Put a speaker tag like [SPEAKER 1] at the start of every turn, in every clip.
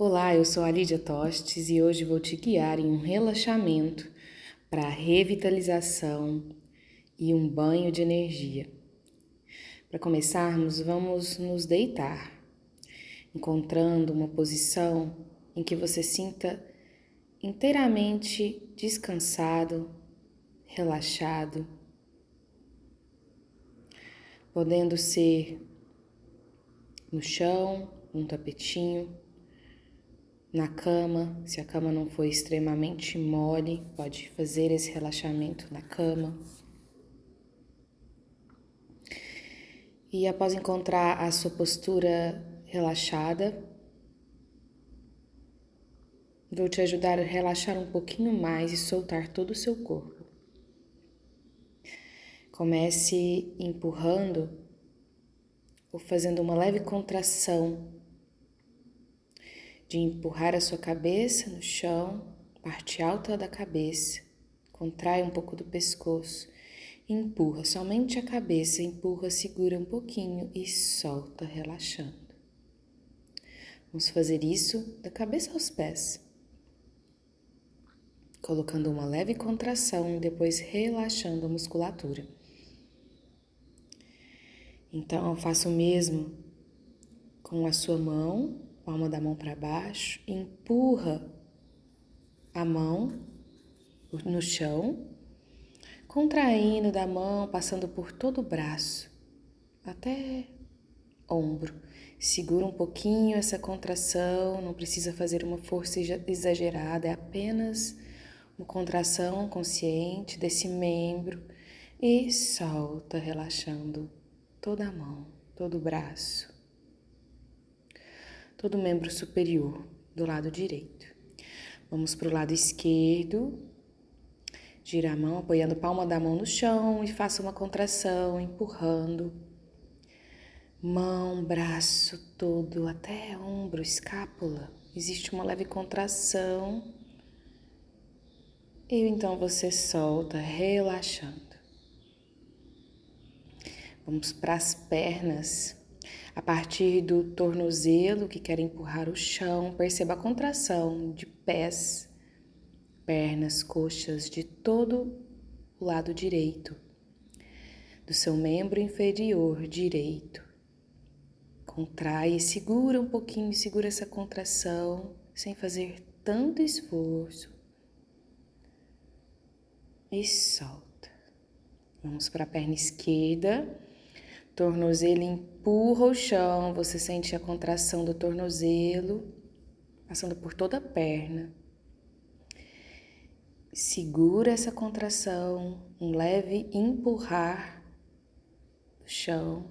[SPEAKER 1] Olá, eu sou a Lídia Tostes e hoje vou te guiar em um relaxamento para revitalização e um banho de energia. Para começarmos, vamos nos deitar, encontrando uma posição em que você sinta inteiramente descansado, relaxado, podendo ser no chão, num tapetinho, na cama, se a cama não for extremamente mole, pode fazer esse relaxamento na cama. E após encontrar a sua postura relaxada, vou te ajudar a relaxar um pouquinho mais e soltar todo o seu corpo. Comece empurrando ou fazendo uma leve contração de empurrar a sua cabeça no chão, parte alta da cabeça, contrai um pouco do pescoço, empurra somente a cabeça, empurra, segura um pouquinho e solta, relaxando. Vamos fazer isso da cabeça aos pés, colocando uma leve contração e depois relaxando a musculatura. Então, faça o mesmo com a sua mão palma da mão para baixo, empurra a mão no chão, contraindo da mão, passando por todo o braço até ombro. Segura um pouquinho essa contração, não precisa fazer uma força exagerada, é apenas uma contração consciente desse membro e solta, relaxando toda a mão, todo o braço todo o membro superior do lado direito. Vamos para o lado esquerdo. Gira a mão, apoiando a palma da mão no chão e faça uma contração, empurrando. Mão, braço todo, até ombro, escápula. Existe uma leve contração. E então você solta, relaxando. Vamos para as pernas. A partir do tornozelo que quer empurrar o chão, perceba a contração de pés, pernas, coxas, de todo o lado direito, do seu membro inferior direito. Contrai segura um pouquinho, segura essa contração sem fazer tanto esforço. E solta. Vamos para a perna esquerda Tornozelo empurra o chão, você sente a contração do tornozelo passando por toda a perna. Segura essa contração, um leve empurrar do chão,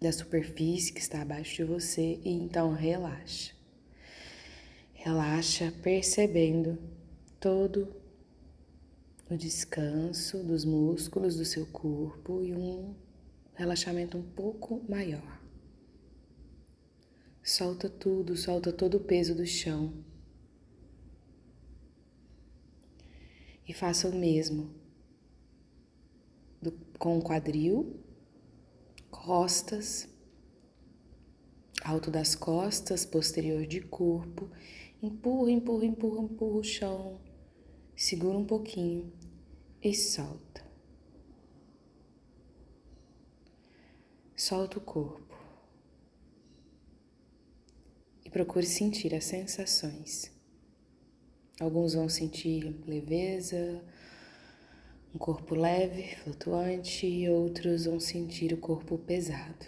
[SPEAKER 1] da superfície que está abaixo de você e então relaxa. Relaxa percebendo todo no descanso dos músculos do seu corpo e um relaxamento um pouco maior. Solta tudo, solta todo o peso do chão. E faça o mesmo do, com o quadril, costas, alto das costas, posterior de corpo. Empurra, empurra, empurra, empurra o chão. Segura um pouquinho e solta. Solta o corpo e procure sentir as sensações. Alguns vão sentir leveza, um corpo leve, flutuante, e outros vão sentir o corpo pesado.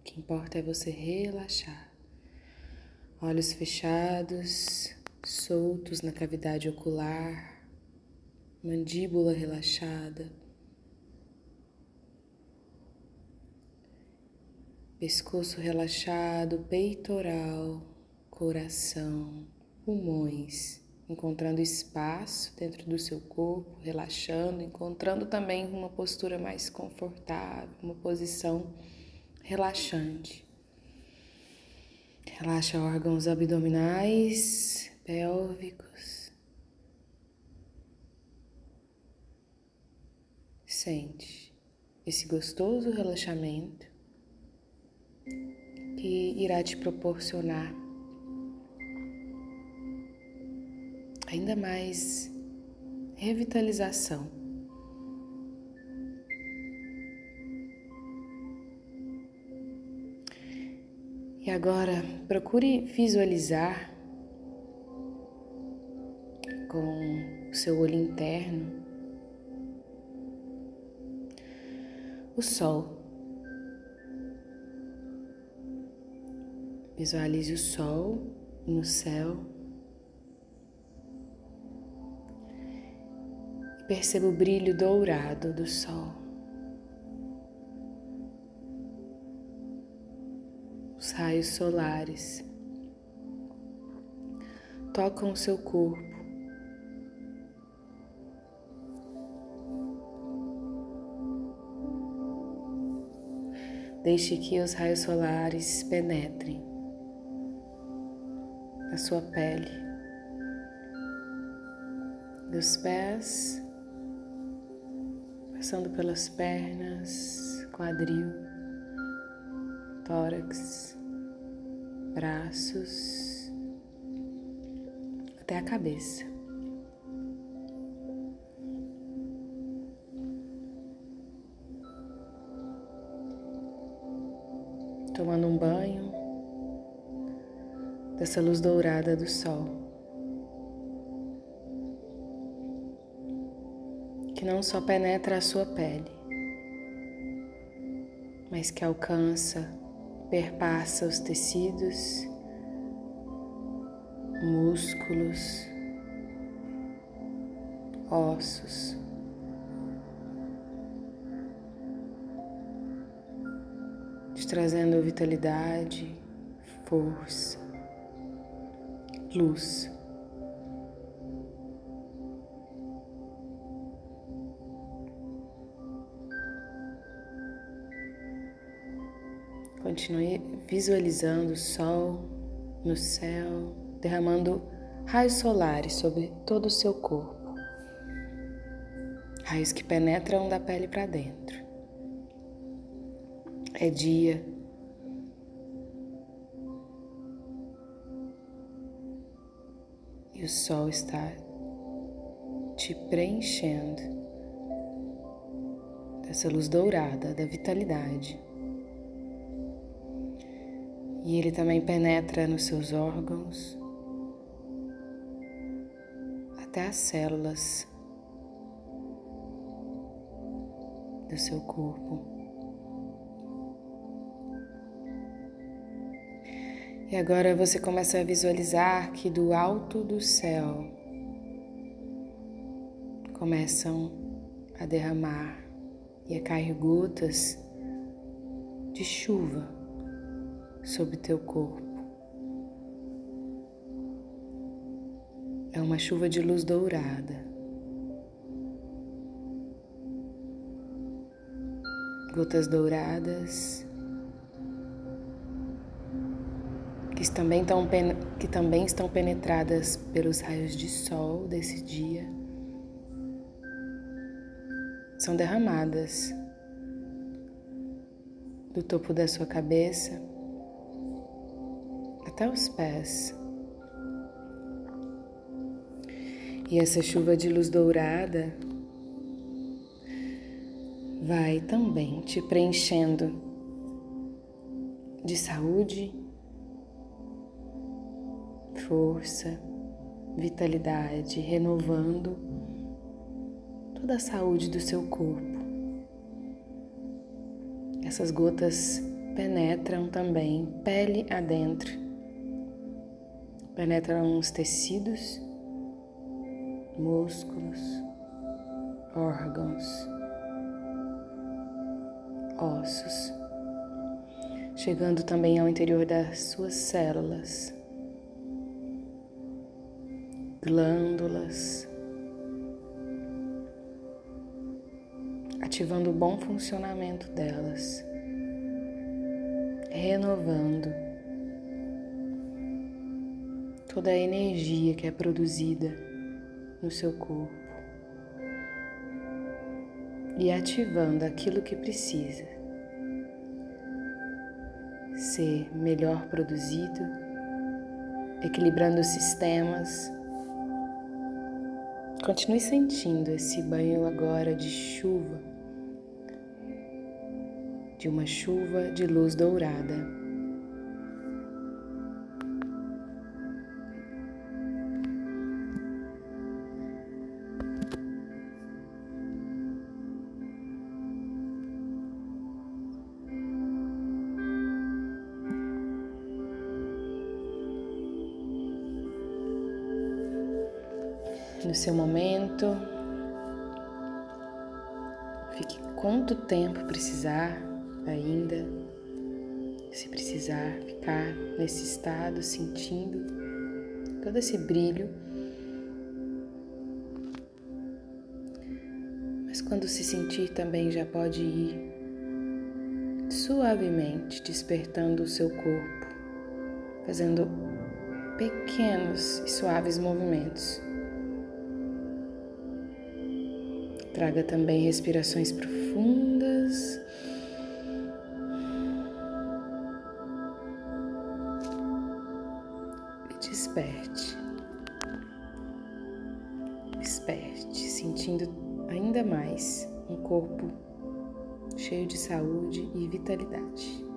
[SPEAKER 1] O que importa é você relaxar. Olhos fechados, soltos na cavidade ocular mandíbula relaxada, pescoço relaxado, peitoral, coração, pulmões, encontrando espaço dentro do seu corpo, relaxando, encontrando também uma postura mais confortável, uma posição relaxante. Relaxa órgãos abdominais, pélvicos, Sente esse gostoso relaxamento que irá te proporcionar ainda mais revitalização. E agora procure visualizar com o seu olho interno o sol. Visualize o sol no céu. Perceba o brilho dourado do sol. Os raios solares tocam o seu corpo. Deixe que os raios solares penetrem na sua pele, dos pés, passando pelas pernas, quadril, tórax, braços, até a cabeça. Tomando um banho, dessa luz dourada do sol, que não só penetra a sua pele, mas que alcança, perpassa os tecidos, músculos, ossos. Trazendo vitalidade, força, luz. Continue visualizando o sol no céu, derramando raios solares sobre todo o seu corpo. Raios que penetram da pele para dentro. É dia e o sol está te preenchendo dessa luz dourada da vitalidade. E ele também penetra nos seus órgãos, até as células do seu corpo. E agora você começa a visualizar que do alto do céu começam a derramar e a cair gotas de chuva sobre teu corpo. É uma chuva de luz dourada. Gotas douradas que também, estão, que também estão penetradas pelos raios de sol desse dia, são derramadas do topo da sua cabeça até os pés. E essa chuva de luz dourada vai também te preenchendo de saúde força, vitalidade, renovando toda a saúde do seu corpo. Essas gotas penetram também pele adentro, penetram os tecidos, músculos, órgãos, ossos, chegando também ao interior das suas células glândulas, ativando o bom funcionamento delas, renovando toda a energia que é produzida no seu corpo e ativando aquilo que precisa ser melhor produzido, equilibrando sistemas. Continue sentindo esse banho agora de chuva, de uma chuva de luz dourada. No seu momento. Fique quanto tempo precisar ainda, se precisar ficar nesse estado, sentindo todo esse brilho. Mas quando se sentir também já pode ir suavemente despertando o seu corpo, fazendo pequenos e suaves movimentos. Traga também respirações profundas. E desperte. Desperte, sentindo ainda mais um corpo cheio de saúde e vitalidade.